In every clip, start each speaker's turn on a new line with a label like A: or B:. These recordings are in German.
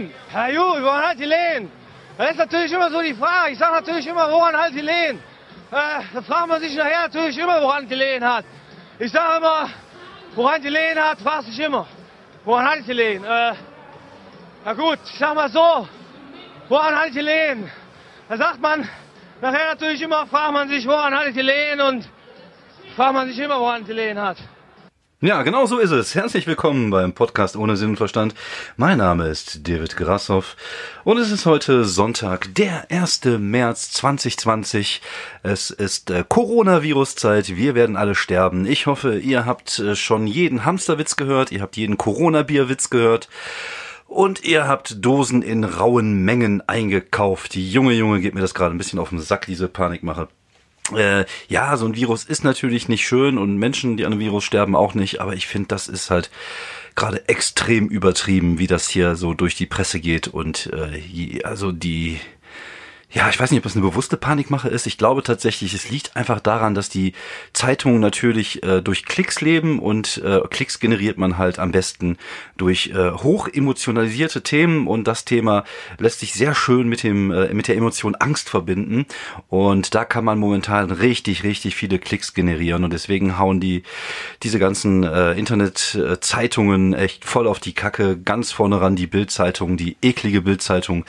A: gelegen?
B: Ja gut, woran hat gelegen? Das ist natürlich immer so die Frage. Ich sage natürlich immer, woran hat gelegen? Äh, da fragt man sich nachher natürlich immer, woran gelegen hat. Ich sage immer, woran gelegen hat, fragt sich immer. Woran hat es gelegen? Äh, na gut, ich sag mal so, woran hat es gelegen? Da sagt man, nachher natürlich immer, fragt man sich, woran hat es gelegen und fragt man sich immer, woran es gelegen hat.
C: Ja, genau so ist es. Herzlich willkommen beim Podcast ohne Sinn und Verstand. Mein Name ist David Grassoff und es ist heute Sonntag, der 1. März 2020. Es ist äh, Coronavirus-Zeit. Wir werden alle sterben. Ich hoffe, ihr habt äh, schon jeden Hamsterwitz gehört, ihr habt jeden Corona-Bierwitz gehört. Und ihr habt Dosen in rauen Mengen eingekauft. Die junge Junge geht mir das gerade ein bisschen auf den Sack, diese Panikmache. Äh, ja, so ein Virus ist natürlich nicht schön und Menschen, die an einem Virus sterben, auch nicht, aber ich finde, das ist halt gerade extrem übertrieben, wie das hier so durch die Presse geht und äh, also die ja, ich weiß nicht, ob das eine bewusste Panikmache ist. Ich glaube tatsächlich, es liegt einfach daran, dass die Zeitungen natürlich äh, durch Klicks leben und äh, Klicks generiert man halt am besten durch äh, hoch emotionalisierte Themen und das Thema lässt sich sehr schön mit dem äh, mit der Emotion Angst verbinden. Und da kann man momentan richtig richtig viele Klicks generieren. Und deswegen hauen die diese ganzen äh, Internetzeitungen echt voll auf die Kacke, ganz vorne ran die Bildzeitung, die eklige Bildzeitung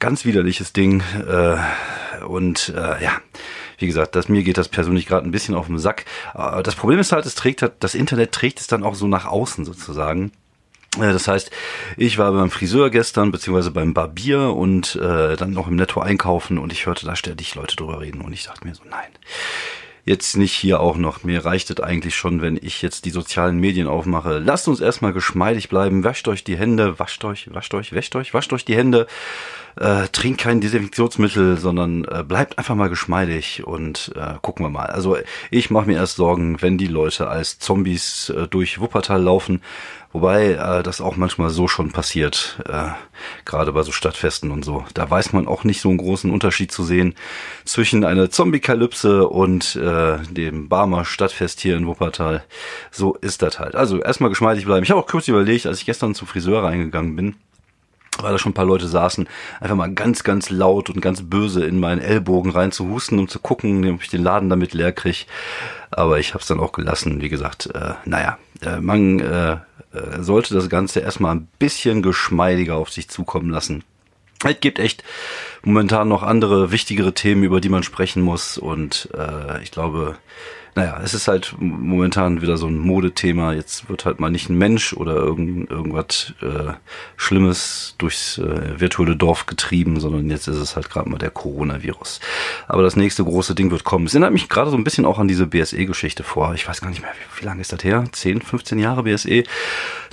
C: ganz widerliches Ding. Äh, und äh, ja, wie gesagt, das, mir geht das persönlich gerade ein bisschen auf den Sack. Äh, das Problem ist halt, es trägt halt, das Internet trägt es dann auch so nach außen sozusagen. Äh, das heißt, ich war beim Friseur gestern, beziehungsweise beim Barbier und äh, dann noch im Netto einkaufen und ich hörte da ständig Leute drüber reden und ich dachte mir so, nein, jetzt nicht hier auch noch. Mir reicht es eigentlich schon, wenn ich jetzt die sozialen Medien aufmache. Lasst uns erstmal geschmeidig bleiben, wascht euch die Hände, wascht euch, wascht euch, wäscht euch, wascht euch die Hände äh, trinkt kein Desinfektionsmittel, sondern äh, bleibt einfach mal geschmeidig und äh, gucken wir mal. Also ich mache mir erst Sorgen, wenn die Leute als Zombies äh, durch Wuppertal laufen, wobei äh, das auch manchmal so schon passiert, äh, gerade bei so Stadtfesten und so. Da weiß man auch nicht so einen großen Unterschied zu sehen zwischen einer Zombie-Kalypse und äh, dem Barmer Stadtfest hier in Wuppertal. So ist das halt. Also erstmal geschmeidig bleiben. Ich habe auch kurz überlegt, als ich gestern zum Friseur reingegangen bin, weil da schon ein paar Leute saßen, einfach mal ganz, ganz laut und ganz böse in meinen Ellbogen rein zu husten, um zu gucken, ob ich den Laden damit leer kriege. Aber ich habe es dann auch gelassen. Wie gesagt, äh, naja, äh, man äh, äh, sollte das Ganze erstmal ein bisschen geschmeidiger auf sich zukommen lassen. Es gibt echt momentan noch andere, wichtigere Themen, über die man sprechen muss. Und äh, ich glaube, naja, es ist halt momentan wieder so ein Modethema. Jetzt wird halt mal nicht ein Mensch oder irgend, irgendwas äh, Schlimmes durchs äh, virtuelle Dorf getrieben, sondern jetzt ist es halt gerade mal der Coronavirus. Aber das nächste große Ding wird kommen. Es erinnert mich gerade so ein bisschen auch an diese BSE-Geschichte vor. Ich weiß gar nicht mehr, wie, wie lange ist das her? 10, 15 Jahre BSE.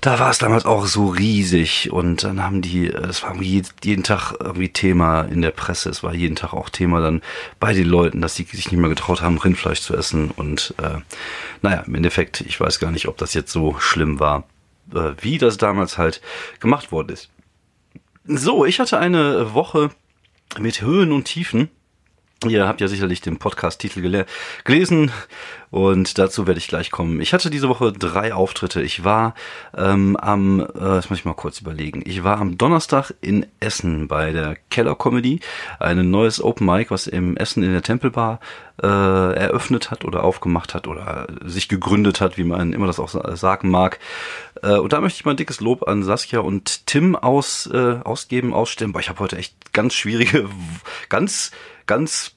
C: Da war es damals auch so riesig und dann haben die, es war jeden Tag irgendwie Thema in der Presse. Es war jeden Tag auch Thema dann bei den Leuten, dass sie sich nicht mehr getraut haben, Rindfleisch zu essen und und äh, naja, im Endeffekt, ich weiß gar nicht, ob das jetzt so schlimm war, äh, wie das damals halt gemacht worden ist. So, ich hatte eine Woche mit Höhen und Tiefen. Ihr habt ja sicherlich den Podcast-Titel gel gelesen und dazu werde ich gleich kommen. Ich hatte diese Woche drei Auftritte. Ich war ähm, am, äh, das muss ich mal kurz überlegen. Ich war am Donnerstag in Essen bei der Keller Comedy, ein neues Open Mic, was im Essen in der Tempelbar äh, eröffnet hat oder aufgemacht hat oder sich gegründet hat, wie man immer das auch sagen mag. Äh, und da möchte ich mal ein dickes Lob an Saskia und Tim aus, äh, ausgeben, ausstellen. Boah, ich habe heute echt ganz schwierige, ganz ganz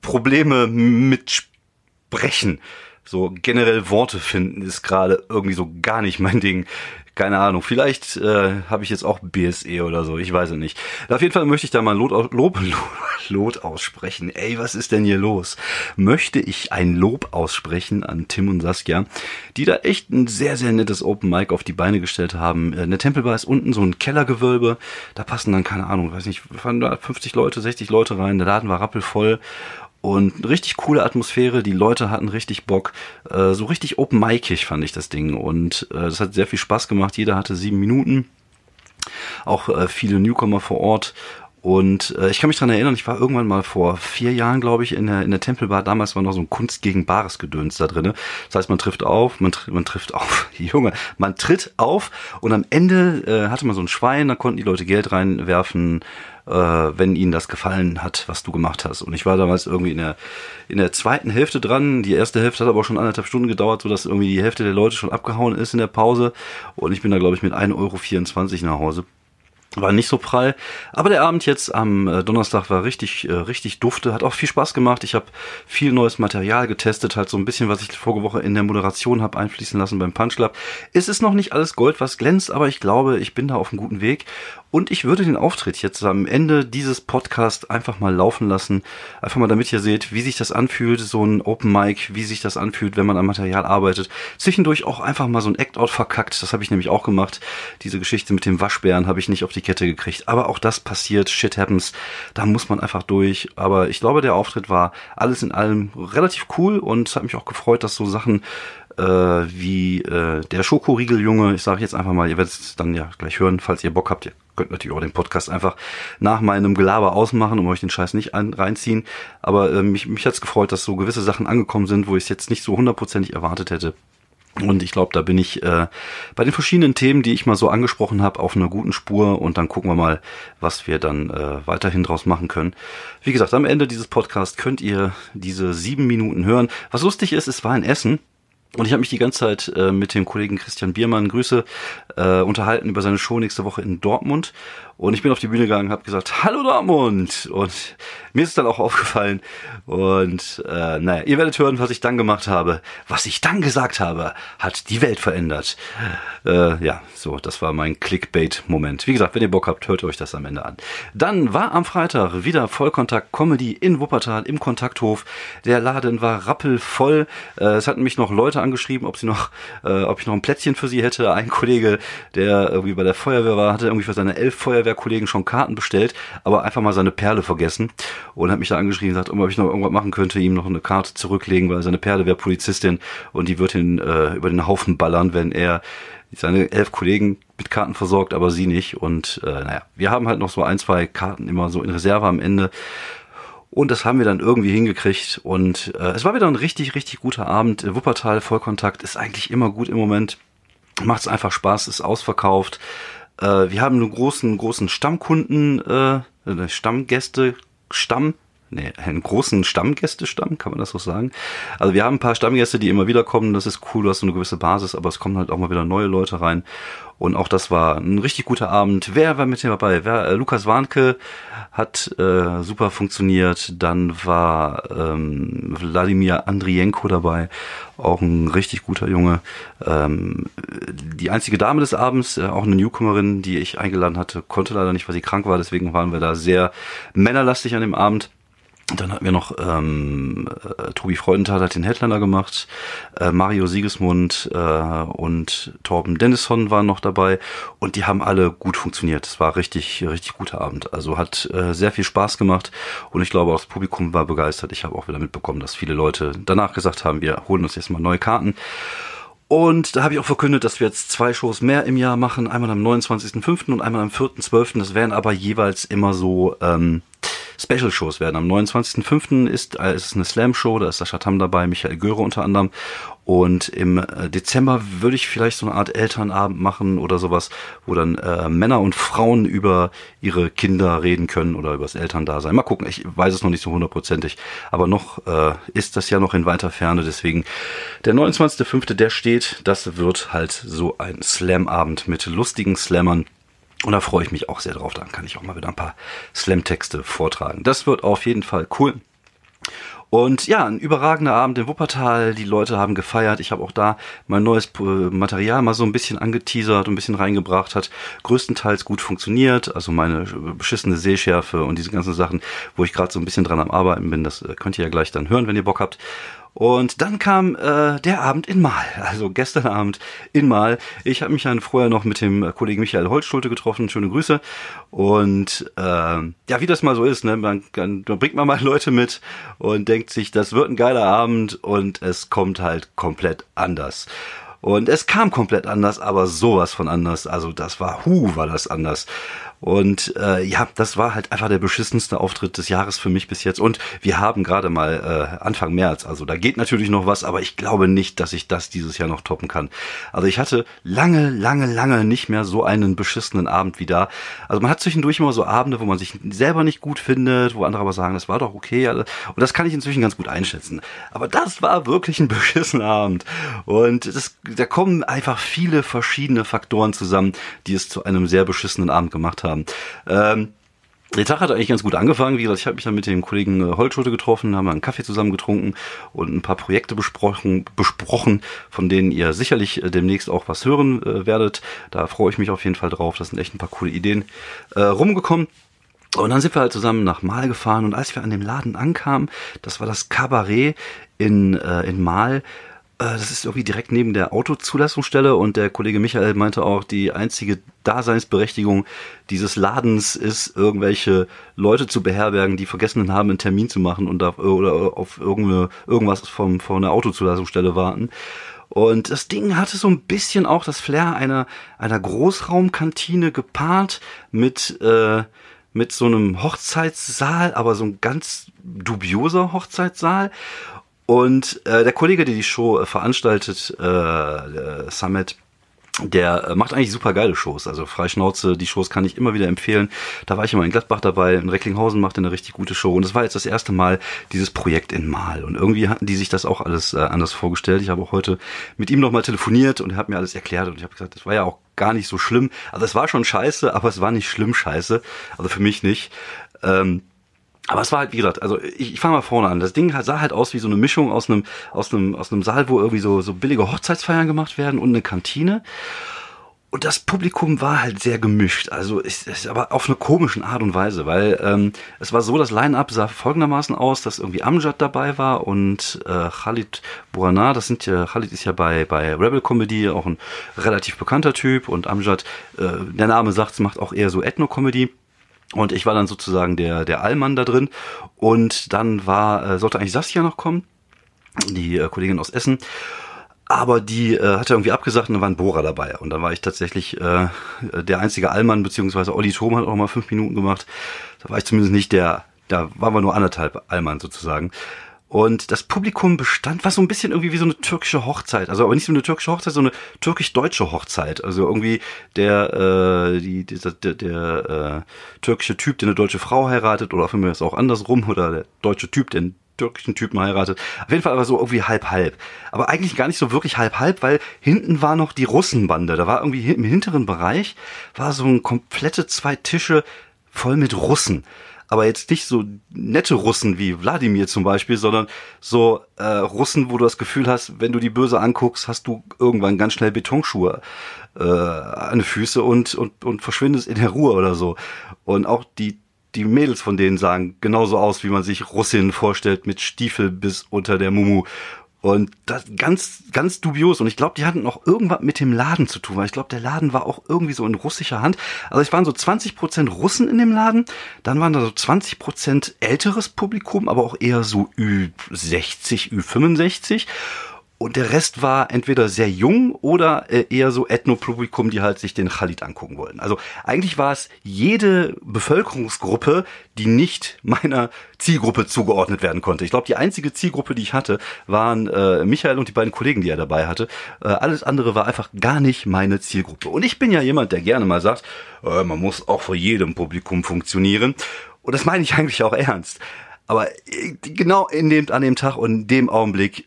C: Probleme mit Sprechen. So generell Worte finden ist gerade irgendwie so gar nicht mein Ding keine Ahnung, vielleicht äh, habe ich jetzt auch BSE oder so, ich weiß es nicht. Auf jeden Fall möchte ich da mal Lob, Lob, Lob, Lob aussprechen. Ey, was ist denn hier los? Möchte ich ein Lob aussprechen an Tim und Saskia, die da echt ein sehr, sehr nettes Open Mic auf die Beine gestellt haben. In äh, der Tempelbar ist unten so ein Kellergewölbe, da passen dann, keine Ahnung, weiß nicht, fahren da 50 Leute, 60 Leute rein, der Laden war rappelvoll und richtig coole Atmosphäre, die Leute hatten richtig Bock. Äh, so richtig open micig fand ich das Ding. Und äh, das hat sehr viel Spaß gemacht. Jeder hatte sieben Minuten. Auch äh, viele Newcomer vor Ort. Und äh, ich kann mich dran erinnern, ich war irgendwann mal vor vier Jahren, glaube ich, in der, in der Tempelbar. Damals war noch so ein Kunst gegen Bares Gedöns da drinne. Das heißt, man trifft auf, man, man trifft auf, Junge, man tritt auf und am Ende äh, hatte man so ein Schwein, da konnten die Leute Geld reinwerfen, äh, wenn ihnen das gefallen hat, was du gemacht hast. Und ich war damals irgendwie in der, in der zweiten Hälfte dran. Die erste Hälfte hat aber schon anderthalb Stunden gedauert, sodass irgendwie die Hälfte der Leute schon abgehauen ist in der Pause. Und ich bin da, glaube ich, mit 1,24 Euro nach Hause war nicht so prall. Aber der Abend jetzt am äh, Donnerstag war richtig, äh, richtig dufte, hat auch viel Spaß gemacht. Ich habe viel neues Material getestet, halt so ein bisschen, was ich vorige Woche in der Moderation habe einfließen lassen beim Punch Club. Es ist noch nicht alles Gold, was glänzt, aber ich glaube, ich bin da auf einem guten Weg. Und ich würde den Auftritt jetzt am Ende dieses Podcasts einfach mal laufen lassen. Einfach mal, damit ihr seht, wie sich das anfühlt, so ein Open Mic, wie sich das anfühlt, wenn man am Material arbeitet. Zwischendurch auch einfach mal so ein Act-Out verkackt. Das habe ich nämlich auch gemacht. Diese Geschichte mit dem Waschbären habe ich nicht auf die Kette gekriegt. Aber auch das passiert. Shit happens. Da muss man einfach durch. Aber ich glaube, der Auftritt war alles in allem relativ cool und hat mich auch gefreut, dass so Sachen äh, wie äh, der Schokoriegeljunge, ich sage jetzt einfach mal, ihr werdet es dann ja gleich hören, falls ihr Bock habt, ihr könnt natürlich auch den Podcast einfach nach meinem Gelaber ausmachen, um euch den Scheiß nicht ein, reinziehen. Aber äh, mich, mich hat's gefreut, dass so gewisse Sachen angekommen sind, wo ich es jetzt nicht so hundertprozentig erwartet hätte. Und ich glaube, da bin ich äh, bei den verschiedenen Themen, die ich mal so angesprochen habe, auf einer guten Spur. Und dann gucken wir mal, was wir dann äh, weiterhin draus machen können. Wie gesagt, am Ende dieses Podcasts könnt ihr diese sieben Minuten hören. Was lustig ist, es war ein Essen. Und ich habe mich die ganze Zeit äh, mit dem Kollegen Christian Biermann, Grüße, äh, unterhalten über seine Show nächste Woche in Dortmund. Und ich bin auf die Bühne gegangen, habe gesagt, hallo Dortmund. Und mir ist es dann auch aufgefallen. Und äh, naja, ihr werdet hören, was ich dann gemacht habe. Was ich dann gesagt habe, hat die Welt verändert. Äh, ja, so, das war mein Clickbait-Moment. Wie gesagt, wenn ihr Bock habt, hört euch das am Ende an. Dann war am Freitag wieder Vollkontakt Comedy in Wuppertal im Kontakthof. Der Laden war rappelvoll. Äh, es hatten mich noch Leute angeschrieben, ob sie noch, äh, ob ich noch ein Plätzchen für sie hätte. Ein Kollege, der irgendwie bei der Feuerwehr war, hatte irgendwie für seine elf Feuerwehr Feuerwehrkollegen schon Karten bestellt, aber einfach mal seine Perle vergessen und hat mich da angeschrieben und gesagt, ob ich noch irgendwas machen könnte, ihm noch eine Karte zurücklegen, weil seine Perle wäre Polizistin und die wird ihn äh, über den Haufen ballern, wenn er seine elf Kollegen mit Karten versorgt, aber sie nicht. Und äh, naja, wir haben halt noch so ein, zwei Karten immer so in Reserve am Ende. Und das haben wir dann irgendwie hingekriegt. Und äh, es war wieder ein richtig, richtig guter Abend. Wuppertal Vollkontakt ist eigentlich immer gut im Moment. Macht es einfach Spaß, ist ausverkauft. Äh, wir haben einen großen, großen Stammkunden, äh, Stammgäste, Stamm, nee, einen großen Stammgästestamm, kann man das so sagen. Also wir haben ein paar Stammgäste, die immer wieder kommen, das ist cool, du hast so eine gewisse Basis, aber es kommen halt auch mal wieder neue Leute rein. Und auch das war ein richtig guter Abend. Wer war mit dabei? Wer, äh, Lukas Warnke hat äh, super funktioniert. Dann war ähm, Wladimir Andrienko dabei, auch ein richtig guter Junge. Ähm, die einzige Dame des Abends, äh, auch eine Newcomerin, die ich eingeladen hatte, konnte leider nicht, weil sie krank war. Deswegen waren wir da sehr männerlastig an dem Abend. Dann hatten wir noch ähm, äh, Tobi Freudenthal hat den Headliner gemacht, äh, Mario Siegesmund äh, und Torben Dennison waren noch dabei und die haben alle gut funktioniert. Es war richtig, richtig guter Abend. Also hat äh, sehr viel Spaß gemacht und ich glaube auch das Publikum war begeistert. Ich habe auch wieder mitbekommen, dass viele Leute danach gesagt haben, wir holen uns jetzt mal neue Karten. Und da habe ich auch verkündet, dass wir jetzt zwei Shows mehr im Jahr machen. Einmal am 29.05. und einmal am 4.12. Das wären aber jeweils immer so ähm, Special-Shows werden. Am 29.05. ist, äh, ist eine Slam-Show, da ist Sascha Tam dabei, Michael Göre unter anderem. Und im äh, Dezember würde ich vielleicht so eine Art Elternabend machen oder sowas, wo dann äh, Männer und Frauen über ihre Kinder reden können oder über das Elterndasein. Mal gucken, ich weiß es noch nicht so hundertprozentig, aber noch äh, ist das ja noch in weiter Ferne. Deswegen der 29.05., der steht, das wird halt so ein Slam-Abend mit lustigen Slammern und da freue ich mich auch sehr drauf. Dann kann ich auch mal wieder ein paar Slam-Texte vortragen. Das wird auf jeden Fall cool. Und ja, ein überragender Abend in Wuppertal. Die Leute haben gefeiert. Ich habe auch da mein neues Material mal so ein bisschen angeteasert und ein bisschen reingebracht. Hat größtenteils gut funktioniert. Also meine beschissene Sehschärfe und diese ganzen Sachen, wo ich gerade so ein bisschen dran am Arbeiten bin. Das äh, könnt ihr ja gleich dann hören, wenn ihr Bock habt. Und dann kam äh, der Abend in Mal, also gestern Abend in Mal. Ich habe mich dann vorher noch mit dem Kollegen Michael Holzschulte getroffen, schöne Grüße. Und äh, ja, wie das mal so ist, ne? man, man bringt man mal Leute mit und denkt sich, das wird ein geiler Abend und es kommt halt komplett anders. Und es kam komplett anders, aber sowas von anders. Also das war, hu, war das anders. Und äh, ja, das war halt einfach der beschissenste Auftritt des Jahres für mich bis jetzt. Und wir haben gerade mal äh, Anfang März, also da geht natürlich noch was, aber ich glaube nicht, dass ich das dieses Jahr noch toppen kann. Also ich hatte lange, lange, lange nicht mehr so einen beschissenen Abend wie da. Also man hat zwischendurch immer so Abende, wo man sich selber nicht gut findet, wo andere aber sagen, das war doch okay. Und das kann ich inzwischen ganz gut einschätzen. Aber das war wirklich ein beschissener Abend. Und das, da kommen einfach viele verschiedene Faktoren zusammen, die es zu einem sehr beschissenen Abend gemacht haben haben. Ähm, der Tag hat eigentlich ganz gut angefangen. Wie gesagt, ich habe mich dann mit dem Kollegen äh, Holtschulte getroffen, haben einen Kaffee zusammen getrunken und ein paar Projekte besprochen, besprochen, von denen ihr sicherlich äh, demnächst auch was hören äh, werdet. Da freue ich mich auf jeden Fall drauf. Das sind echt ein paar coole Ideen äh, rumgekommen. Und dann sind wir halt zusammen nach Mal gefahren und als wir an dem Laden ankamen, das war das Cabaret in, äh, in Mal, das ist irgendwie direkt neben der Autozulassungsstelle und der Kollege Michael meinte auch, die einzige Daseinsberechtigung dieses Ladens ist, irgendwelche Leute zu beherbergen, die vergessen haben, einen Termin zu machen und auf, oder auf irgendeine, irgendwas vom, von einer Autozulassungsstelle warten. Und das Ding hatte so ein bisschen auch das Flair einer, einer Großraumkantine gepaart mit, äh, mit so einem Hochzeitssaal, aber so ein ganz dubioser Hochzeitssaal. Und äh, der Kollege, der die Show äh, veranstaltet, äh, Summit, der äh, macht eigentlich super geile Shows. Also Freischnauze, die Shows kann ich immer wieder empfehlen. Da war ich immer in Gladbach dabei, in Recklinghausen macht er eine richtig gute Show. Und es war jetzt das erste Mal dieses Projekt in Mal. Und irgendwie hatten die sich das auch alles äh, anders vorgestellt. Ich habe auch heute mit ihm nochmal telefoniert und er hat mir alles erklärt. Und ich habe gesagt, das war ja auch gar nicht so schlimm. Also es war schon scheiße, aber es war nicht schlimm scheiße. Also für mich nicht. Ähm, aber es war halt, wie gesagt, also ich, ich fange mal vorne an. Das Ding sah halt aus wie so eine Mischung aus einem, aus einem, aus einem Saal, wo irgendwie so, so billige Hochzeitsfeiern gemacht werden und eine Kantine. Und das Publikum war halt sehr gemischt, also ist, ist aber auf eine komischen Art und Weise, weil ähm, es war so, das Line-Up sah folgendermaßen aus, dass irgendwie Amjad dabei war und äh, Khalid Burana, das sind ja, Khalid ist ja bei, bei Rebel Comedy auch ein relativ bekannter Typ und Amjad, äh, der Name sagt, macht auch eher so Ethno-Comedy. Und ich war dann sozusagen der, der Allmann da drin. Und dann war, äh, sollte eigentlich Saskia noch kommen, die äh, Kollegin aus Essen. Aber die äh, hatte irgendwie abgesagt und dann war ein Bohrer dabei. Und dann war ich tatsächlich äh, der einzige Allmann, beziehungsweise Olli Thom hat auch mal fünf Minuten gemacht. Da war ich zumindest nicht der, da waren wir nur anderthalb Allmann sozusagen. Und das Publikum bestand, war so ein bisschen irgendwie wie so eine türkische Hochzeit. Also aber nicht so eine türkische Hochzeit, so eine türkisch-deutsche Hochzeit. Also irgendwie der, äh, die, dieser, der, der äh, türkische Typ, der eine deutsche Frau heiratet, oder Fall ist auch andersrum, oder der deutsche Typ, der einen türkischen Typen heiratet. Auf jeden Fall aber so irgendwie halb-halb. Aber eigentlich gar nicht so wirklich halb-halb, weil hinten war noch die Russenbande. Da war irgendwie im hinteren Bereich, war so ein komplette zwei Tische voll mit Russen aber jetzt nicht so nette Russen wie Wladimir zum Beispiel, sondern so äh, Russen, wo du das Gefühl hast, wenn du die böse anguckst, hast du irgendwann ganz schnell Betonschuhe äh, an den Füße und, und, und verschwindest in der Ruhe oder so. Und auch die die Mädels von denen sahen genauso aus, wie man sich Russinnen vorstellt, mit Stiefel bis unter der Mumu. Und das ganz, ganz dubios. Und ich glaube, die hatten auch irgendwas mit dem Laden zu tun, weil ich glaube, der Laden war auch irgendwie so in russischer Hand. Also es waren so 20 Prozent Russen in dem Laden, dann waren da so 20 Prozent älteres Publikum, aber auch eher so Ü60, Ü65. Und der Rest war entweder sehr jung oder äh, eher so Ethnopublikum, die halt sich den Khalid angucken wollten. Also eigentlich war es jede Bevölkerungsgruppe, die nicht meiner Zielgruppe zugeordnet werden konnte. Ich glaube, die einzige Zielgruppe, die ich hatte, waren äh, Michael und die beiden Kollegen, die er dabei hatte. Äh, alles andere war einfach gar nicht meine Zielgruppe. Und ich bin ja jemand, der gerne mal sagt, äh, man muss auch vor jedem Publikum funktionieren. Und das meine ich eigentlich auch ernst. Aber äh, genau in dem, an dem Tag und in dem Augenblick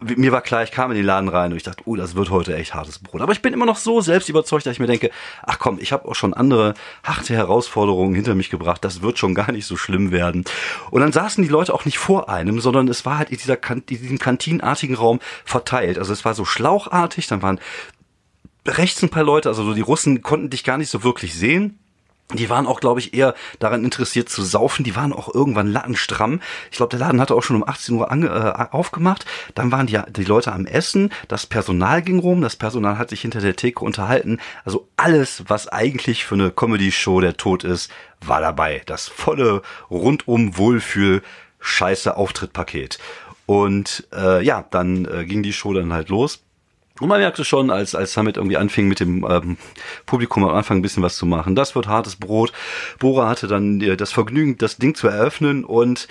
C: mir war klar, ich kam in den Laden rein und ich dachte, oh, das wird heute echt hartes Brot. Aber ich bin immer noch so selbst überzeugt, dass ich mir denke, ach komm, ich habe auch schon andere harte Herausforderungen hinter mich gebracht. Das wird schon gar nicht so schlimm werden. Und dann saßen die Leute auch nicht vor einem, sondern es war halt in, dieser in diesem kantinartigen Raum verteilt. Also es war so schlauchartig, dann waren rechts ein paar Leute, also so die Russen konnten dich gar nicht so wirklich sehen. Die waren auch, glaube ich, eher daran interessiert zu saufen. Die waren auch irgendwann lattenstramm. Ich glaube, der Laden hatte auch schon um 18 Uhr ange äh, aufgemacht. Dann waren die, die Leute am Essen. Das Personal ging rum. Das Personal hat sich hinter der Theke unterhalten. Also alles, was eigentlich für eine Comedy-Show der Tod ist, war dabei. Das volle rundum Wohlfühl scheiße Auftrittpaket. Und äh, ja, dann äh, ging die Show dann halt los. Und man merkte schon, als, als Summit irgendwie anfing mit dem ähm, Publikum am Anfang ein bisschen was zu machen. Das wird hartes Brot. Bora hatte dann äh, das Vergnügen, das Ding zu eröffnen und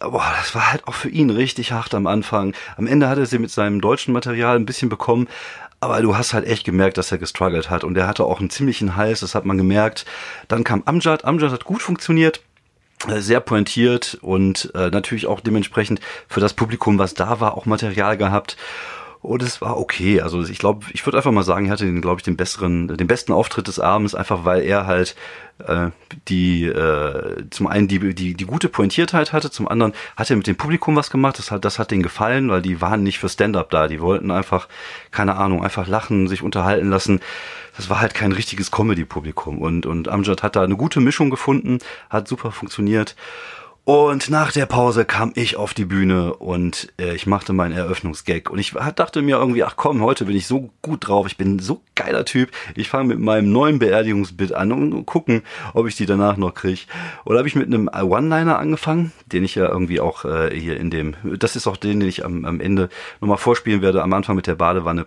C: äh, boah, das war halt auch für ihn richtig hart am Anfang. Am Ende hat er sie mit seinem deutschen Material ein bisschen bekommen, aber du hast halt echt gemerkt, dass er gestruggelt hat und er hatte auch einen ziemlichen Hals, das hat man gemerkt. Dann kam Amjad, Amjad hat gut funktioniert, äh, sehr pointiert und äh, natürlich auch dementsprechend für das Publikum, was da war, auch Material gehabt. Und es war okay. Also ich glaube, ich würde einfach mal sagen, er hatte den, glaube ich, den besseren, den besten Auftritt des Abends, einfach weil er halt äh, die äh, zum einen die, die, die gute Pointiertheit hatte, zum anderen hat er mit dem Publikum was gemacht, das hat, das hat denen gefallen, weil die waren nicht für Stand-up da. Die wollten einfach, keine Ahnung, einfach lachen, sich unterhalten lassen. Das war halt kein richtiges Comedy-Publikum. Und, und Amjad hat da eine gute Mischung gefunden, hat super funktioniert. Und nach der Pause kam ich auf die Bühne und äh, ich machte meinen Eröffnungsgag. Und ich dachte mir irgendwie, ach komm, heute bin ich so gut drauf, ich bin so geiler Typ. Ich fange mit meinem neuen Beerdigungsbit an und gucken, ob ich die danach noch kriege. Oder habe ich mit einem One-Liner angefangen, den ich ja irgendwie auch äh, hier in dem, das ist auch den, den ich am, am Ende nochmal vorspielen werde, am Anfang mit der Badewanne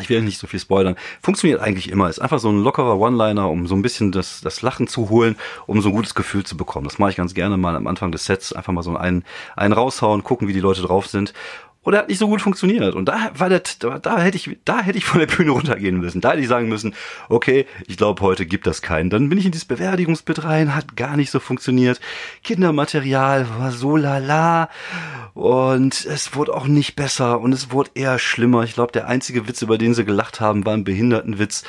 C: ich will nicht so viel spoilern, funktioniert eigentlich immer. Ist einfach so ein lockerer One-Liner, um so ein bisschen das, das Lachen zu holen, um so ein gutes Gefühl zu bekommen. Das mache ich ganz gerne mal am Anfang des Sets, einfach mal so einen, einen raushauen, gucken, wie die Leute drauf sind und er hat nicht so gut funktioniert. Und da war der, da, da hätte ich, da hätte ich von der Bühne runtergehen müssen. Da hätte ich sagen müssen, okay, ich glaube, heute gibt das keinen. Dann bin ich in dieses Bewerdigungsbit rein, hat gar nicht so funktioniert. Kindermaterial war so lala. Und es wurde auch nicht besser und es wurde eher schlimmer. Ich glaube, der einzige Witz, über den sie gelacht haben, war ein Behindertenwitz.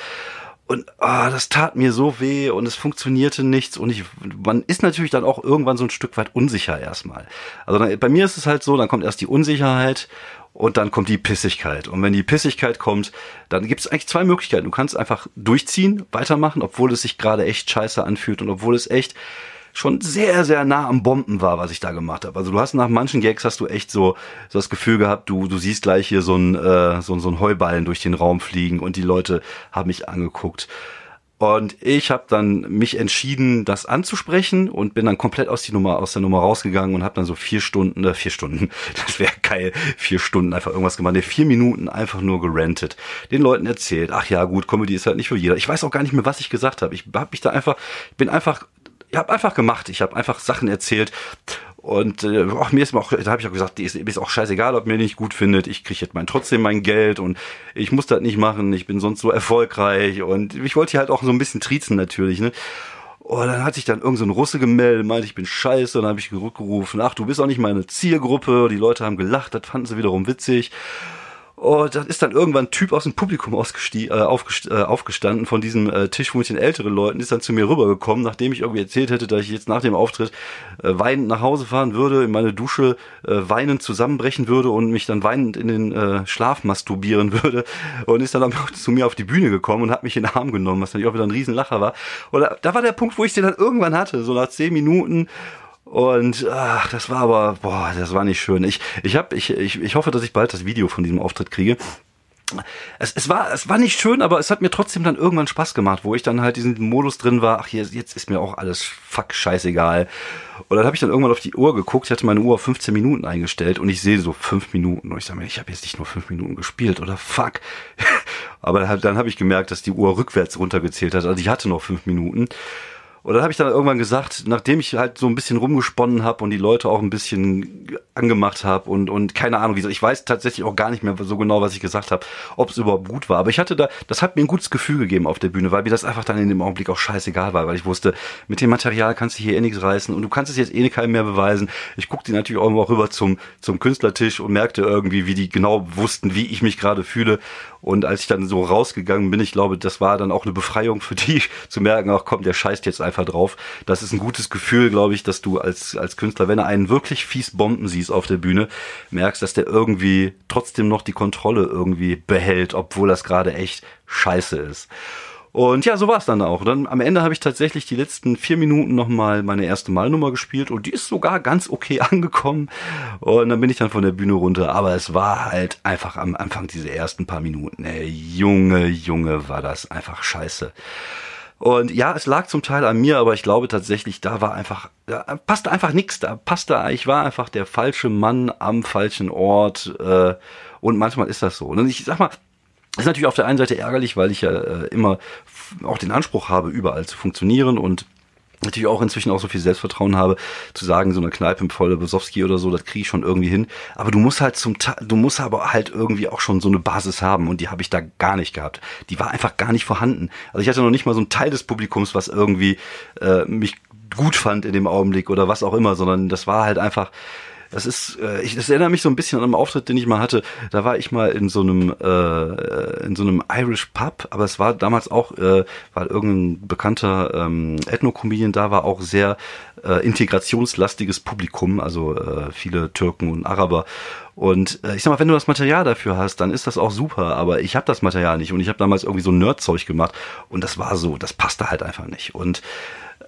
C: Und ah, das tat mir so weh und es funktionierte nichts. Und ich, man ist natürlich dann auch irgendwann so ein Stück weit unsicher erstmal. Also dann, bei mir ist es halt so, dann kommt erst die Unsicherheit und dann kommt die Pissigkeit. Und wenn die Pissigkeit kommt, dann gibt es eigentlich zwei Möglichkeiten. Du kannst einfach durchziehen, weitermachen, obwohl es sich gerade echt scheiße anfühlt und obwohl es echt schon sehr, sehr nah am Bomben war, was ich da gemacht habe. Also du hast nach manchen Gags hast du echt so, so das Gefühl gehabt, du, du siehst gleich hier so ein, äh, so, so ein Heuballen durch den Raum fliegen und die Leute haben mich angeguckt. Und ich habe dann mich entschieden, das anzusprechen und bin dann komplett aus, die Nummer, aus der Nummer rausgegangen und habe dann so vier Stunden, äh, vier Stunden, das wäre geil, vier Stunden einfach irgendwas gemacht, nee, vier Minuten einfach nur gerantet, den Leuten erzählt, ach ja gut, Comedy ist halt nicht für jeder. Ich weiß auch gar nicht mehr, was ich gesagt habe. Ich habe mich da einfach, bin einfach ich habe einfach gemacht. Ich habe einfach Sachen erzählt. Und äh, ach, mir ist auch, da habe ich auch gesagt, die ist, ist auch scheißegal, ob mir nicht gut findet. Ich kriege jetzt mein trotzdem mein Geld und ich muss das nicht machen. Ich bin sonst so erfolgreich und ich wollte hier halt auch so ein bisschen triezen natürlich, ne? Und dann hat sich dann irgend so Russe gemeldet, meinte, ich bin scheiße, und dann habe ich zurückgerufen, ach, du bist auch nicht meine Zielgruppe. Die Leute haben gelacht, das fanden sie wiederum witzig. Und dann ist dann irgendwann ein Typ aus dem Publikum äh, aufgest äh, aufgestanden von diesem äh, Tisch mit den älteren Leuten, ist dann zu mir rübergekommen, nachdem ich irgendwie erzählt hätte, dass ich jetzt nach dem Auftritt äh, weinend nach Hause fahren würde, in meine Dusche äh, weinend zusammenbrechen würde und mich dann weinend in den äh, Schlaf masturbieren würde. Und ist dann zu mir auf die Bühne gekommen und hat mich in den Arm genommen, was natürlich auch wieder ein Riesenlacher war. Und da, da war der Punkt, wo ich den dann irgendwann hatte, so nach zehn Minuten und ach, das war aber, boah, das war nicht schön. Ich, ich, hab, ich, ich, ich hoffe, dass ich bald das Video von diesem Auftritt kriege. Es, es, war, es war nicht schön, aber es hat mir trotzdem dann irgendwann Spaß gemacht, wo ich dann halt diesen Modus drin war, ach, hier, jetzt ist mir auch alles fuck scheißegal. Und dann habe ich dann irgendwann auf die Uhr geguckt, ich hatte meine Uhr auf 15 Minuten eingestellt und ich sehe so fünf Minuten und ich sage mir, ich habe jetzt nicht nur fünf Minuten gespielt oder fuck. aber dann habe ich gemerkt, dass die Uhr rückwärts runtergezählt hat, also ich hatte noch fünf Minuten. Und dann habe ich dann irgendwann gesagt, nachdem ich halt so ein bisschen rumgesponnen habe und die Leute auch ein bisschen angemacht habe und, und keine Ahnung, wie ich weiß tatsächlich auch gar nicht mehr so genau, was ich gesagt habe, ob es überhaupt gut war. Aber ich hatte da, das hat mir ein gutes Gefühl gegeben auf der Bühne, weil mir das einfach dann in dem Augenblick auch scheißegal war, weil ich wusste, mit dem Material kannst du hier eh nichts reißen und du kannst es jetzt eh keinem mehr beweisen. Ich guckte natürlich auch immer rüber zum, zum Künstlertisch und merkte irgendwie, wie die genau wussten, wie ich mich gerade fühle. Und als ich dann so rausgegangen bin, ich glaube, das war dann auch eine Befreiung für die, zu merken, ach komm, der scheißt jetzt einfach drauf. Das ist ein gutes Gefühl, glaube ich, dass du als, als Künstler, wenn du einen wirklich fies Bomben siehst auf der Bühne, merkst, dass der irgendwie trotzdem noch die Kontrolle irgendwie behält, obwohl das gerade echt scheiße ist. Und ja, so war es dann auch. Dann am Ende habe ich tatsächlich die letzten vier Minuten nochmal meine erste Malnummer gespielt und die ist sogar ganz okay angekommen. Und dann bin ich dann von der Bühne runter. Aber es war halt einfach am Anfang diese ersten paar Minuten. Ey, Junge, Junge, war das einfach scheiße. Und ja, es lag zum Teil an mir, aber ich glaube tatsächlich, da war einfach, da passte einfach nichts. Da passte, ich war einfach der falsche Mann am falschen Ort. Äh, und manchmal ist das so. Und ich sag mal, ist natürlich auf der einen Seite ärgerlich, weil ich ja äh, immer auch den Anspruch habe, überall zu funktionieren und natürlich auch inzwischen auch so viel Selbstvertrauen habe, zu sagen, so eine Kneipe im volle Besowski oder so, das kriege ich schon irgendwie hin. Aber du musst halt zum du musst aber halt irgendwie auch schon so eine Basis haben und die habe ich da gar nicht gehabt. Die war einfach gar nicht vorhanden. Also ich hatte noch nicht mal so einen Teil des Publikums, was irgendwie äh, mich gut fand in dem Augenblick oder was auch immer, sondern das war halt einfach, das ist, äh, ich, das erinnert mich so ein bisschen an einen Auftritt, den ich mal hatte. Da war ich mal in so einem, äh, in so einem Irish Pub, aber es war damals auch, äh, weil irgendein bekannter ähm, Ethno-Comedian da war, auch sehr äh, integrationslastiges Publikum, also äh, viele Türken und Araber. Und äh, ich sag mal, wenn du das Material dafür hast, dann ist das auch super. Aber ich habe das Material nicht und ich habe damals irgendwie so Nerdzeug gemacht und das war so, das passte halt einfach nicht. Und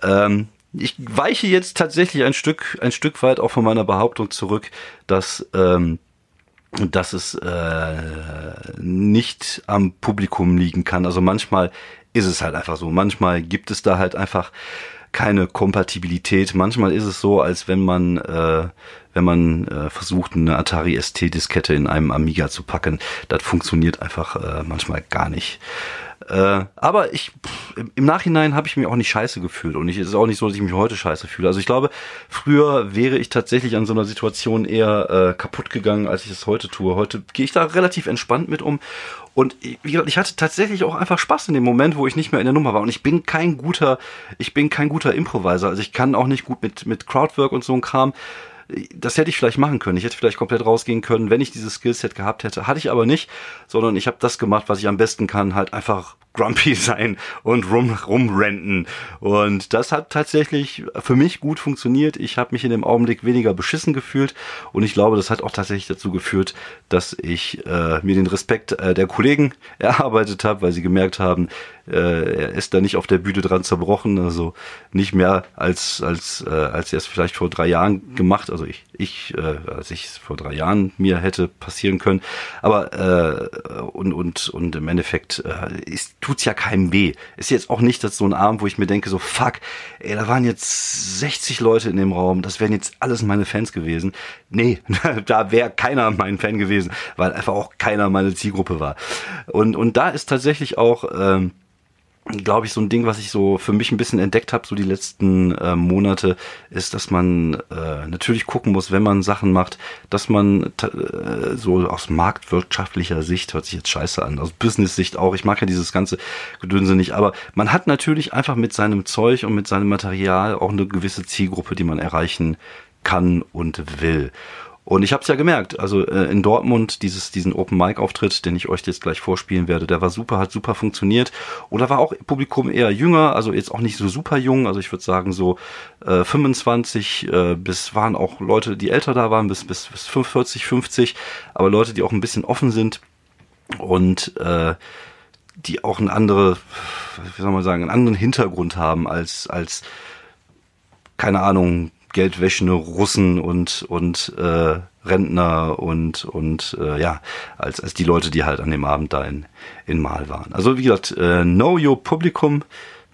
C: ähm, ich weiche jetzt tatsächlich ein Stück, ein Stück weit auch von meiner Behauptung zurück, dass, ähm, dass es äh, nicht am Publikum liegen kann. Also manchmal ist es halt einfach so. Manchmal gibt es da halt einfach keine Kompatibilität. Manchmal ist es so, als wenn man, äh, wenn man äh, versucht, eine Atari ST-Diskette in einem Amiga zu packen. Das funktioniert einfach äh, manchmal gar nicht. Äh, aber ich im Nachhinein habe ich mich auch nicht scheiße gefühlt und ich, es ist auch nicht so, dass ich mich heute scheiße fühle. Also ich glaube, früher wäre ich tatsächlich an so einer Situation eher äh, kaputt gegangen, als ich es heute tue. Heute gehe ich da relativ entspannt mit um und wie gesagt, ich hatte tatsächlich auch einfach Spaß in dem Moment, wo ich nicht mehr in der Nummer war. Und ich bin kein guter, ich bin kein guter Improviser. Also ich kann auch nicht gut mit, mit Crowdwork und so ein Kram das hätte ich vielleicht machen können. Ich hätte vielleicht komplett rausgehen können, wenn ich dieses Skillset gehabt hätte. Hatte ich aber nicht, sondern ich habe das gemacht, was ich am besten kann, halt einfach grumpy sein und rum, rumrenten. Und das hat tatsächlich für mich gut funktioniert. Ich habe mich in dem Augenblick weniger beschissen gefühlt und ich glaube, das hat auch tatsächlich dazu geführt, dass ich äh, mir den Respekt äh, der Kollegen erarbeitet habe, weil sie gemerkt haben, äh, er ist da nicht auf der Bühne dran zerbrochen, also nicht mehr als als äh, als er es vielleicht vor drei Jahren gemacht, also ich ich äh, als ich es vor drei Jahren mir hätte passieren können, aber äh, und und und im Endeffekt äh, tut's ja keinem weh. Ist jetzt auch nicht das so ein Abend, wo ich mir denke so fuck, ey, da waren jetzt 60 Leute in dem Raum, das wären jetzt alles meine Fans gewesen. Nee, da wäre keiner mein Fan gewesen, weil einfach auch keiner meine Zielgruppe war. Und und da ist tatsächlich auch ähm, glaube ich, so ein Ding, was ich so für mich ein bisschen entdeckt habe, so die letzten äh, Monate, ist, dass man äh, natürlich gucken muss, wenn man Sachen macht, dass man äh, so aus marktwirtschaftlicher Sicht, hört sich jetzt scheiße an, aus Business-Sicht auch, ich mag ja dieses ganze Gedönse nicht, aber man hat natürlich einfach mit seinem Zeug und mit seinem Material auch eine gewisse Zielgruppe, die man erreichen kann und will. Und ich habe es ja gemerkt, also äh, in Dortmund dieses diesen Open Mic Auftritt, den ich euch jetzt gleich vorspielen werde, der war super, hat super funktioniert. Oder war auch Publikum eher jünger, also jetzt auch nicht so super jung, also ich würde sagen so äh, 25 äh, bis waren auch Leute, die älter da waren, bis bis bis 45, 50, aber Leute, die auch ein bisschen offen sind und äh, die auch einen andere, wie soll man sagen, einen anderen Hintergrund haben als als keine Ahnung geldwäschende Russen und und äh, Rentner und und äh, ja als als die Leute, die halt an dem Abend da in in Mal waren. Also wie gesagt, äh, Know Your Publicum,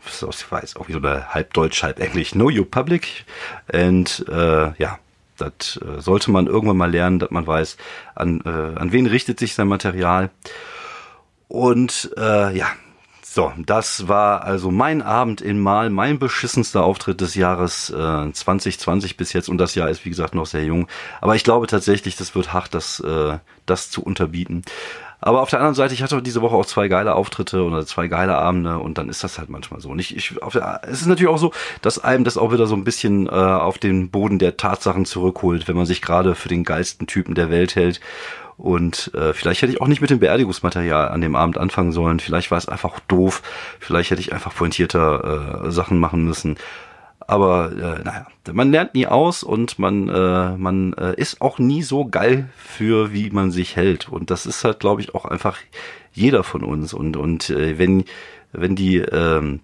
C: ich weiß auch wie so halb Deutsch, halb Englisch, Know Your Public und äh, ja. Das äh, sollte man irgendwann mal lernen, dass man weiß, an, äh, an wen richtet sich sein Material. Und äh, ja, so, das war also mein Abend in Mal, mein beschissenster Auftritt des Jahres äh, 2020 bis jetzt und das Jahr ist wie gesagt noch sehr jung. Aber ich glaube tatsächlich, das wird hart, das, äh, das zu unterbieten. Aber auf der anderen Seite, ich hatte diese Woche auch zwei geile Auftritte oder zwei geile Abende und dann ist das halt manchmal so. Und ich, ich der, es ist natürlich auch so, dass einem das auch wieder so ein bisschen äh, auf den Boden der Tatsachen zurückholt, wenn man sich gerade für den geilsten Typen der Welt hält und äh, vielleicht hätte ich auch nicht mit dem Beerdigungsmaterial an dem Abend anfangen sollen. Vielleicht war es einfach doof. Vielleicht hätte ich einfach pointierter äh, Sachen machen müssen. Aber äh, naja, man lernt nie aus und man, äh, man äh, ist auch nie so geil für, wie man sich hält. Und das ist halt, glaube ich, auch einfach jeder von uns. Und, und äh, wenn, wenn die ähm,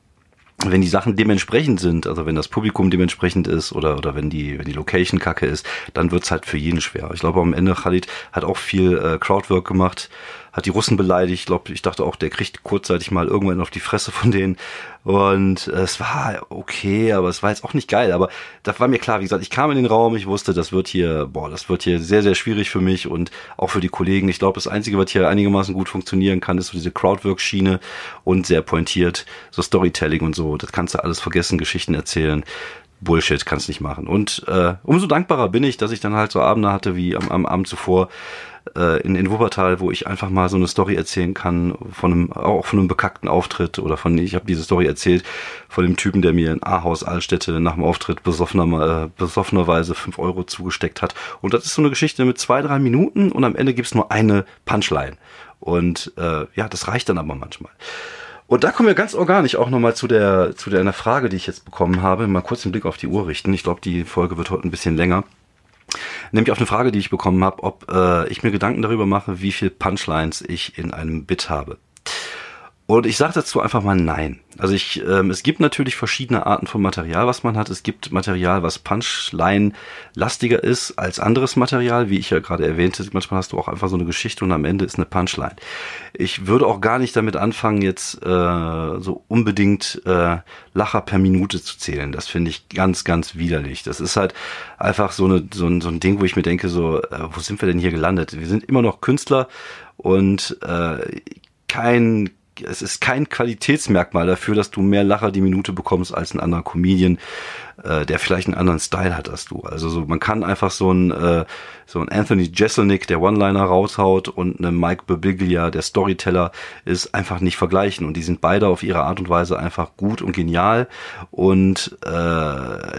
C: wenn die Sachen dementsprechend sind, also wenn das Publikum dementsprechend ist oder, oder wenn die, wenn die Location kacke ist, dann wird's halt für jeden schwer. Ich glaube, am Ende Khalid hat auch viel äh, Crowdwork gemacht, hat die Russen beleidigt. Ich glaube, ich dachte auch, der kriegt kurzzeitig mal irgendwann auf die Fresse von denen. Und es war okay, aber es war jetzt auch nicht geil. Aber da war mir klar, wie gesagt, ich kam in den Raum, ich wusste, das wird hier, boah, das wird hier sehr, sehr schwierig für mich und auch für die Kollegen. Ich glaube, das Einzige, was hier einigermaßen gut funktionieren kann, ist so diese Crowdwork-Schiene und sehr pointiert, so Storytelling und so. Das kannst du alles vergessen, Geschichten erzählen. Bullshit, kannst nicht machen. Und äh, umso dankbarer bin ich, dass ich dann halt so Abende hatte wie am, am Abend zuvor äh, in, in Wuppertal, wo ich einfach mal so eine Story erzählen kann von einem auch von einem bekackten Auftritt oder von ich habe diese Story erzählt von dem Typen, der mir in Ahaus Altstädte nach dem Auftritt besoffener, äh, besoffenerweise fünf Euro zugesteckt hat. Und das ist so eine Geschichte mit zwei, drei Minuten und am Ende gibt's nur eine Punchline. Und äh, ja, das reicht dann aber manchmal. Und da kommen wir ganz organisch auch nochmal zu der, zu der einer Frage, die ich jetzt bekommen habe. Mal kurz den Blick auf die Uhr richten. Ich glaube, die Folge wird heute ein bisschen länger. Nämlich auf eine Frage, die ich bekommen habe, ob äh, ich mir Gedanken darüber mache, wie viel Punchlines ich in einem Bit habe. Und ich sage dazu einfach mal nein. Also ich, ähm, es gibt natürlich verschiedene Arten von Material, was man hat. Es gibt Material, was Punchline-lastiger ist als anderes Material, wie ich ja gerade erwähnte. Manchmal hast du auch einfach so eine Geschichte und am Ende ist eine Punchline. Ich würde auch gar nicht damit anfangen, jetzt äh, so unbedingt äh, Lacher per Minute zu zählen. Das finde ich ganz, ganz widerlich. Das ist halt einfach so, eine, so, ein, so ein Ding, wo ich mir denke, so, äh, wo sind wir denn hier gelandet? Wir sind immer noch Künstler und äh, kein es ist kein Qualitätsmerkmal dafür, dass du mehr Lacher die Minute bekommst als ein anderer Comedian, äh, der vielleicht einen anderen Style hat als du. Also so, man kann einfach so ein, äh, so ein Anthony Jeselnik, der One-Liner raushaut und eine Mike Birbiglia, der Storyteller, ist einfach nicht vergleichen. Und die sind beide auf ihre Art und Weise einfach gut und genial. Und äh,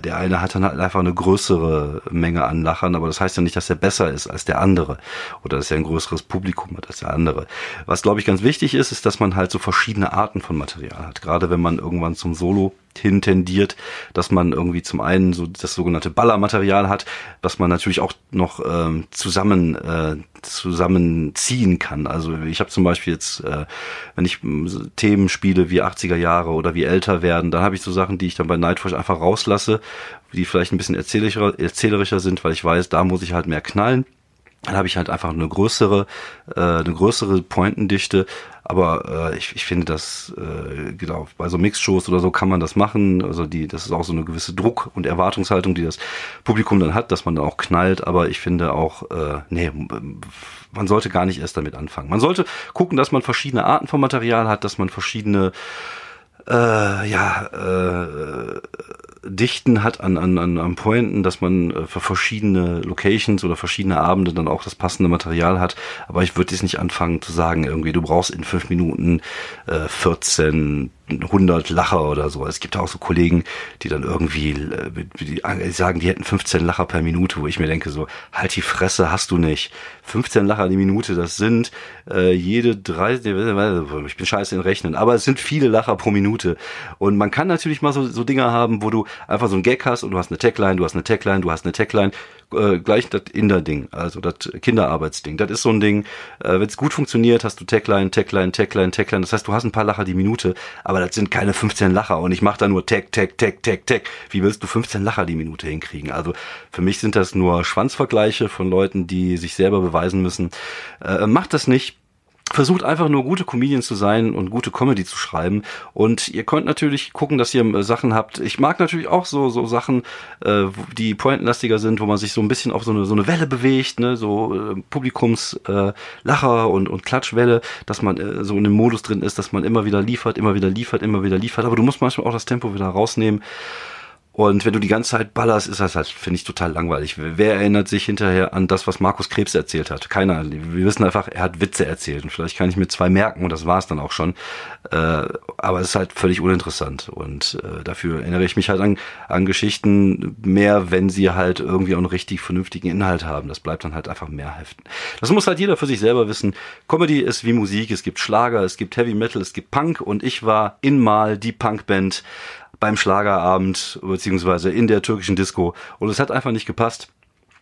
C: der eine hat dann halt einfach eine größere Menge an Lachern, aber das heißt ja nicht, dass er besser ist als der andere oder dass er ein größeres Publikum hat als der andere. Was glaube ich ganz wichtig ist, ist, dass man halt so verschiedene Arten von Material hat. Gerade wenn man irgendwann zum Solo hin tendiert, dass man irgendwie zum einen so das sogenannte Ballermaterial hat, was man natürlich auch noch ähm, zusammen äh, zusammenziehen kann. Also ich habe zum Beispiel jetzt, äh, wenn ich so Themen spiele wie 80er Jahre oder wie älter werden, dann habe ich so Sachen, die ich dann bei Nightwish einfach rauslasse, die vielleicht ein bisschen erzählerischer, erzählerischer sind, weil ich weiß, da muss ich halt mehr knallen dann habe ich halt einfach eine größere, äh, eine größere Pointendichte. Aber äh, ich, ich finde das, äh, genau, bei so Mixshows oder so kann man das machen. Also die, das ist auch so eine gewisse Druck- und Erwartungshaltung, die das Publikum dann hat, dass man da auch knallt. Aber ich finde auch, äh, nee, man sollte gar nicht erst damit anfangen. Man sollte gucken, dass man verschiedene Arten von Material hat, dass man verschiedene äh, ja, äh, Dichten hat an, an, an, an Pointen, dass man äh, für verschiedene Locations oder verschiedene Abende dann auch das passende Material hat. Aber ich würde jetzt nicht anfangen zu sagen, irgendwie, du brauchst in fünf Minuten äh, 14 100 Lacher oder so. Es gibt auch so Kollegen, die dann irgendwie äh, die sagen, die hätten 15 Lacher per Minute, wo ich mir denke so, halt die Fresse, hast du nicht. 15 Lacher die Minute, das sind äh, jede drei, ich bin scheiße in Rechnen, aber es sind viele Lacher pro Minute. Und man kann natürlich mal so, so Dinger haben, wo du einfach so ein Gag hast und du hast eine Tagline, du hast eine Tagline, du hast eine Tagline äh, gleich das Inder-Ding, also das Kinderarbeitsding. Das ist so ein Ding, äh, wenn es gut funktioniert, hast du Tagline, Tagline, Tagline, Tagline. Das heißt, du hast ein paar Lacher die Minute, aber das sind keine 15 Lacher und ich mache da nur Tag, Tag, Tag, Tag, Tag. Wie willst du 15 Lacher die Minute hinkriegen? Also für mich sind das nur Schwanzvergleiche von Leuten, die sich selber beweisen müssen. Äh, macht das nicht versucht einfach nur gute Comedians zu sein und gute Comedy zu schreiben. Und ihr könnt natürlich gucken, dass ihr äh, Sachen habt. Ich mag natürlich auch so, so Sachen, äh, die pointenlastiger sind, wo man sich so ein bisschen auf so eine, so eine Welle bewegt, ne, so äh, Publikumslacher äh, und, und Klatschwelle, dass man äh, so in dem Modus drin ist, dass man immer wieder liefert, immer wieder liefert, immer wieder liefert. Aber du musst manchmal auch das Tempo wieder rausnehmen. Und wenn du die ganze Zeit ballerst, ist das halt, finde ich, total langweilig. Wer erinnert sich hinterher an das, was Markus Krebs erzählt hat? Keiner. Wir wissen einfach, er hat Witze erzählt. Und vielleicht kann ich mir zwei merken und das war's dann auch schon. Äh, aber es ist halt völlig uninteressant. Und äh, dafür erinnere ich mich halt an, an Geschichten mehr, wenn sie halt irgendwie auch einen richtig vernünftigen Inhalt haben. Das bleibt dann halt einfach mehr heften. Das muss halt jeder für sich selber wissen. Comedy ist wie Musik. Es gibt Schlager, es gibt Heavy Metal, es gibt Punk. Und ich war in mal die Punkband beim Schlagerabend beziehungsweise in der türkischen Disco und es hat einfach nicht gepasst.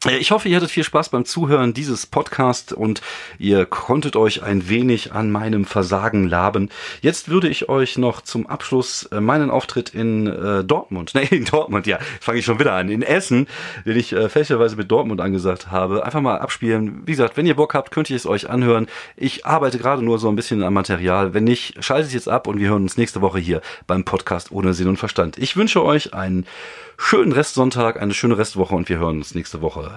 C: Äh, ich hoffe, ihr hattet viel Spaß beim Zuhören dieses Podcast und ihr konntet euch ein wenig an meinem Versagen laben. Jetzt würde ich euch noch zum Abschluss äh, meinen Auftritt in äh, Dortmund, nee, in Dortmund, ja, fange ich schon wieder an, in Essen, den ich äh, fälschlicherweise mit Dortmund angesagt habe, einfach mal abspielen. Wie gesagt, wenn ihr Bock habt, könnt ihr es euch anhören. Ich arbeite gerade nur so ein bisschen am Material. Wenn nicht, schaltet jetzt ab und wir hören uns nächste Woche hier beim Podcast ohne Sinn und Verstand. Ich wünsche euch einen schönen Restsonntag, eine schöne Restwoche und wir hören uns nächste Woche.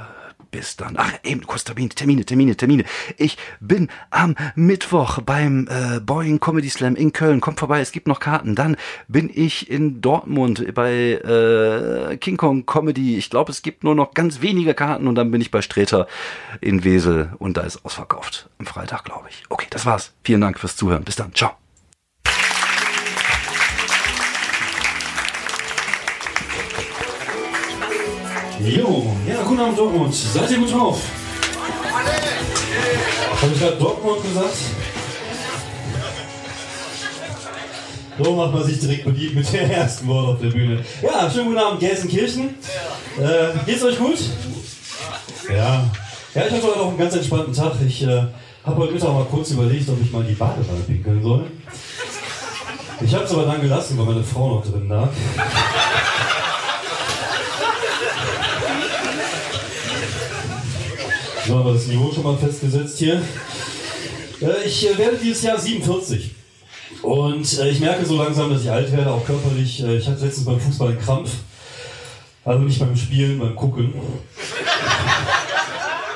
C: Bis dann. Ach, eben kurz Termine, Termine, Termine, Termine. Ich bin am Mittwoch beim äh, Boeing Comedy Slam in Köln. Kommt vorbei, es gibt noch Karten. Dann bin ich in Dortmund bei äh, King Kong Comedy. Ich glaube, es gibt nur noch ganz wenige Karten und dann bin ich bei Streter in Wesel und da ist ausverkauft. Am Freitag, glaube ich. Okay, das war's. Vielen Dank fürs Zuhören. Bis dann. Ciao. Jo, ja, guten Abend Dortmund. Seid ihr gut drauf? Habe ich gerade Dortmund gesagt? So macht man sich direkt beliebt mit der ersten Wort auf der Bühne. Ja, schönen guten Abend, Gelsenkirchen. Äh, geht's euch gut? Ja. Ja, ich hatte heute auch einen ganz entspannten Tag. Ich äh, habe heute Mittag mal kurz überlegt, ob ich mal die Badewanne pinkeln soll. Ich habe es aber dann gelassen, weil meine Frau noch drin lag. So, haben wir das Niveau schon mal festgesetzt hier. Äh, ich äh, werde dieses Jahr 47. Und äh, ich merke so langsam, dass ich alt werde, auch körperlich. Ich hatte letztens beim Fußball einen Krampf. Also nicht beim Spielen, beim Gucken.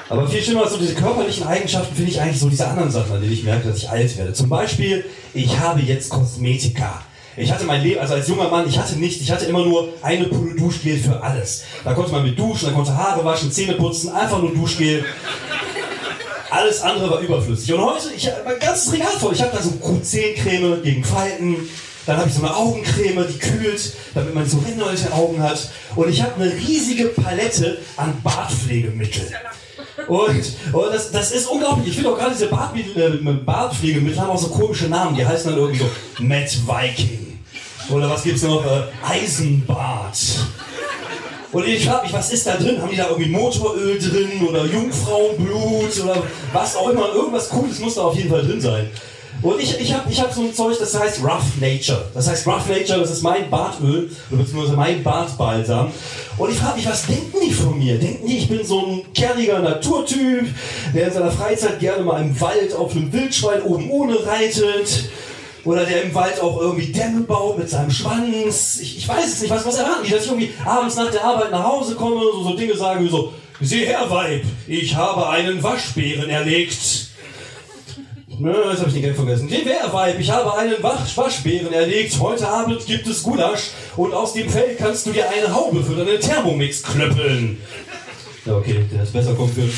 C: Aber viel schlimmer als so diese körperlichen Eigenschaften finde ich eigentlich so diese anderen Sachen, an denen ich merke, dass ich alt werde. Zum Beispiel, ich habe jetzt Kosmetika. Ich hatte mein Leben, also als junger Mann, ich hatte nichts, ich hatte immer nur eine Pulle Duschgel für alles. Da konnte man mit duschen, da konnte Haare waschen, Zähne putzen, einfach nur Duschgel. Alles andere war überflüssig. Und heute, ich habe mein ganzes Regal voll. Ich habe da so Q10-Creme gegen Falten, dann habe ich so eine Augencreme, die kühlt, damit man so Rinne Augen hat. Und ich habe eine riesige Palette an Bartpflegemittel. Und, und das, das ist unglaublich. Ich finde auch gerade diese Bartmittel, äh, Bartpflegemittel haben auch so komische Namen. Die heißen dann irgendwie so Matt Viking. Oder was gibt's noch? Äh, Eisenbad. Und ich frage mich, was ist da drin? Haben die da irgendwie Motoröl drin oder Jungfrauenblut oder was auch immer? Irgendwas Cooles muss da auf jeden Fall drin sein. Und ich, ich habe ich hab so ein Zeug, das heißt Rough Nature. Das heißt Rough Nature, das ist mein Bartöl, beziehungsweise mein Bartbalsam. Und ich frage mich, was denken die von mir? Denken die, ich bin so ein kerniger Naturtyp, der in seiner Freizeit gerne mal im Wald auf einem Wildschwein oben ohne reitet? Oder der im Wald auch irgendwie Dämme baut mit seinem Schwanz. Ich, ich weiß es nicht. Was, was erwarten die? Dass ich irgendwie abends nach der Arbeit nach Hause komme, so, so Dinge sage wie so, Sieh her, Weib, ich habe einen Waschbären erlegt. Ne, jetzt habe ich Geld vergessen. Sieh her, Weib, ich habe einen Wasch Waschbären erlegt. Heute Abend gibt es Gulasch und aus dem Fell kannst du dir eine Haube für deinen Thermomix klöppeln. Ja, okay, der ist besser können.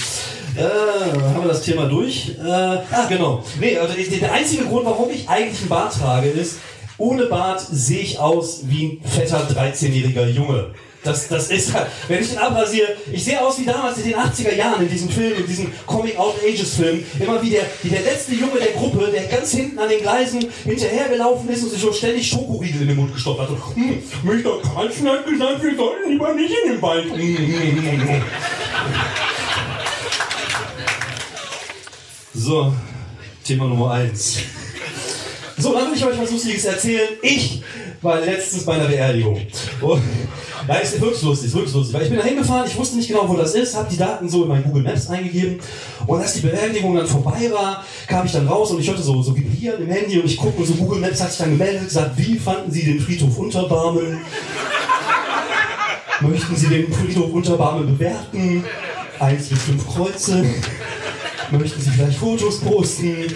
C: Äh, haben wir das Thema durch? Äh, ah, genau. Nee, also der einzige Grund, warum ich eigentlich einen Bart trage, ist, ohne Bart sehe ich aus wie ein fetter 13-jähriger Junge. Das, das ist wenn ich den abrasiere, ich sehe aus wie damals in den 80er Jahren in diesem Film, in diesem Coming-Out-Ages-Film, immer wie der, wie der letzte Junge der Gruppe, der ganz hinten an den Gleisen hinterhergelaufen ist und sich schon ständig Schokoriegel in den Mund gestopft hat. Und, hm, Mr. Carlson hat gesagt, wir sollten lieber nicht in den Wald. So, Thema Nummer eins. So, dann will ich euch was Lustiges erzählen. Ich war letztens bei einer Beerdigung. Und, ja, ist wirklich lustig, ist wirklich lustig. Weil ich bin da hingefahren, ich wusste nicht genau, wo das ist, habe die Daten so in mein Google Maps eingegeben. Und als die Beerdigung dann vorbei war, kam ich dann raus und ich hörte so, so vibrieren im Handy und ich gucke und so Google Maps hat sich dann gemeldet, gesagt, wie fanden Sie den Friedhof Unterbarmen? Möchten Sie den Friedhof Unterbarmen bewerten? Eins bis fünf Kreuze. Möchten Sie vielleicht Fotos posten?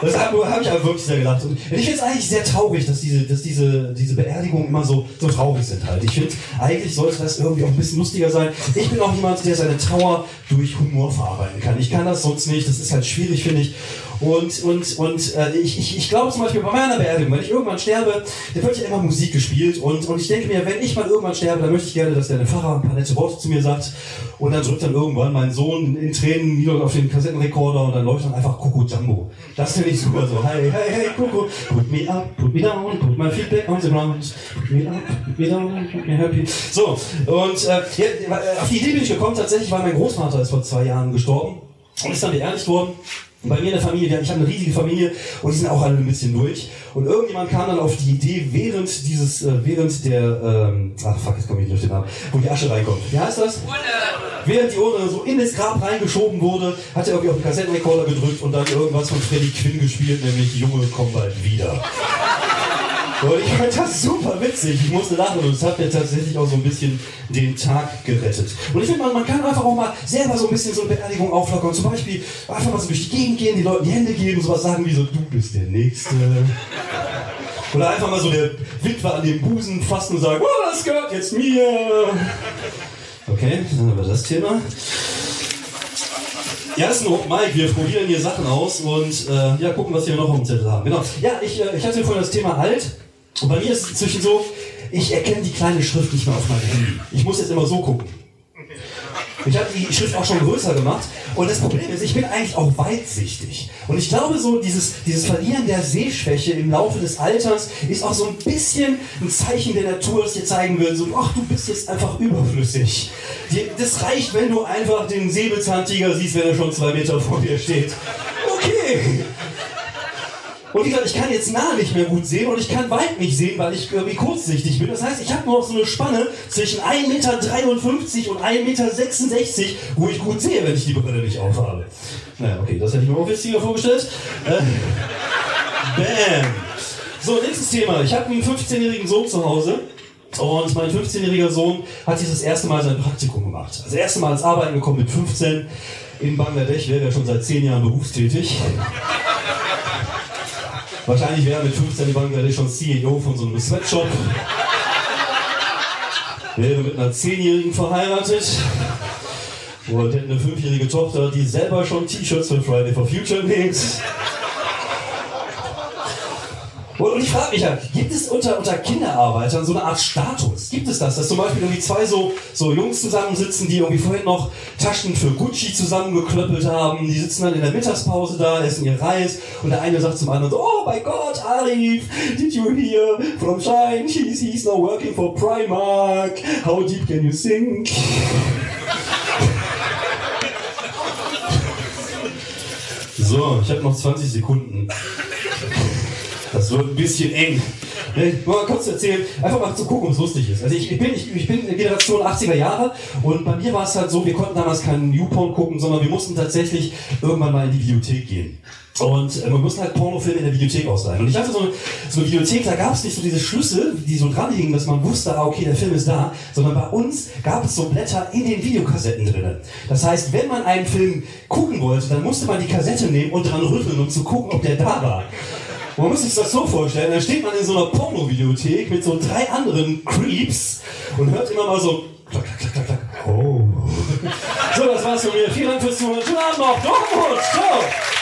C: Das habe hab ich aber wirklich sehr gedacht. Und ich finde es eigentlich sehr traurig, dass diese, dass diese, diese Beerdigungen immer so, so traurig sind halt. Ich finde, eigentlich sollte das irgendwie auch ein bisschen lustiger sein. Ich bin auch jemand, der seine Trauer durch Humor verarbeiten kann. Ich kann das sonst nicht. Das ist halt schwierig, finde ich. Und, und, und äh, ich, ich, ich glaube zum Beispiel bei meiner Beerdigung, wenn ich irgendwann sterbe, da wird ja immer Musik gespielt. Und, und ich denke mir, wenn ich mal irgendwann sterbe, dann möchte ich gerne, dass der Pfarrer ein paar nette Worte zu mir sagt. Und dann drückt dann irgendwann mein Sohn in Tränen nieder auf den Kassettenrekorder und dann läuft dann einfach Coco Jumbo. Das finde ich super so. Hey, hey, hey, Coco, put me up, put me down, put my feedback on the ground. Put me up, put me down, put me happy. So, und äh, ja, auf die Idee bin ich gekommen, tatsächlich, weil mein Großvater ist vor zwei Jahren gestorben und ist dann beerdigt worden. Bei mir in der Familie, ich habe eine riesige Familie und die sind auch alle ein bisschen durch. Und irgendjemand kam dann auf die Idee, während dieses, äh, während der, ähm, ach fuck, jetzt komme ich nicht auf den Namen, wo die Asche reinkommt. Wie heißt das? Urne. Während die Urne so in das Grab reingeschoben wurde, hat er irgendwie auf den Kassettenrekorder gedrückt und dann irgendwas von Freddy Quinn gespielt, nämlich Junge, komm bald wieder. Und ich fand das super witzig. Ich musste lachen und es hat mir tatsächlich auch so ein bisschen den Tag gerettet. Und ich finde, man, man kann einfach auch mal selber so ein bisschen so eine Beerdigung auflockern. Zum Beispiel einfach mal so durch die Gegend gehen, die Leuten die Hände geben, sowas sagen wie so, du bist der Nächste. Oder einfach mal so der Witwer an den Busen fassen und sagen, oh, das gehört jetzt mir. Okay, dann haben wir das Thema. Ja, ist ein Open. Wir probieren hier Sachen aus und äh, ja, gucken, was wir noch auf dem Zettel haben. Genau. Ja, ich, äh, ich hatte vorhin das Thema alt. Und bei mir ist es inzwischen so, ich erkenne die kleine Schrift nicht mehr auf meinem Handy. Ich muss jetzt immer so gucken. Ich habe die Schrift auch schon größer gemacht. Und das Problem ist, ich bin eigentlich auch weitsichtig. Und ich glaube, so dieses, dieses Verlieren der Sehschwäche im Laufe des Alters ist auch so ein bisschen ein Zeichen der Natur, das dir zeigen will, so, ach, du bist jetzt einfach überflüssig. Das reicht, wenn du einfach den Säbelzahntiger siehst, wenn er schon zwei Meter vor dir steht. Okay. Und wie gesagt, ich kann jetzt nah nicht mehr gut sehen und ich kann weit nicht sehen, weil ich irgendwie kurzsichtig bin. Das heißt, ich habe nur noch so eine Spanne zwischen 1,53 Meter und 1,66 Meter, wo ich gut sehe, wenn ich die Brille nicht aufhabe. Naja, okay, das hätte ich mir auch witziger vorgestellt. Äh, bam. So, nächstes Thema. Ich habe einen 15-jährigen Sohn zu Hause. Und mein 15-jähriger Sohn hat das erste Mal sein Praktikum gemacht. Also das erste Mal ins Arbeiten gekommen mit 15. In Bangladesch wäre er schon seit 10 Jahren berufstätig. Wahrscheinlich wäre mit 15 in Bangladesch schon CEO von so einem Sweatshop. Wäre mit einer 10-Jährigen verheiratet. Und hätte eine 5-jährige Tochter, die selber schon T-Shirts für Friday for Future näht. Und ich frage mich ja, gibt es unter, unter Kinderarbeitern so eine Art Status? Gibt es das, dass zum Beispiel irgendwie zwei so, so Jungs zusammensitzen, die irgendwie vorhin noch Taschen für Gucci zusammengeklöppelt haben, die sitzen dann in der Mittagspause da, essen ihr Reis und der eine sagt zum anderen so, oh my God, Arif, did you hear from Shine? He's, he's now working for Primark. How deep can you sink? So, ich habe noch 20 Sekunden. Das wird ein bisschen eng. Ich mal kurz erzählen, einfach mal zu gucken, ob es lustig ist. Also ich, ich, bin, ich, ich bin Generation 80er Jahre und bei mir war es halt so, wir konnten damals keinen Newporn gucken, sondern wir mussten tatsächlich irgendwann mal in die Bibliothek gehen. Und äh, man musste halt Pornofilme in der Bibliothek ausleihen. Und ich hatte so eine, so eine Bibliothek, da gab es nicht so diese Schlüssel, die so dran hingen, dass man wusste, ah, okay, der Film ist da, sondern bei uns gab es so Blätter in den Videokassetten drin. Das heißt, wenn man einen Film gucken wollte, dann musste man die Kassette nehmen und dran rütteln, um zu gucken, ob der da war. Man muss sich das so vorstellen, da steht man in so einer Porno-Videothek mit so drei anderen Creeps und hört immer mal so klack, klack, klack, klack, Oh. So, das war's von mir. Vielen Dank fürs Zuhören. Schönen Abend noch. Dortmund. Ciao.